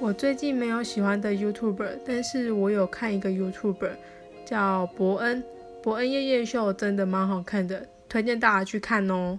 我最近没有喜欢的 YouTuber，但是我有看一个 YouTuber 叫伯恩，伯恩夜夜秀真的蛮好看的，推荐大家去看哦。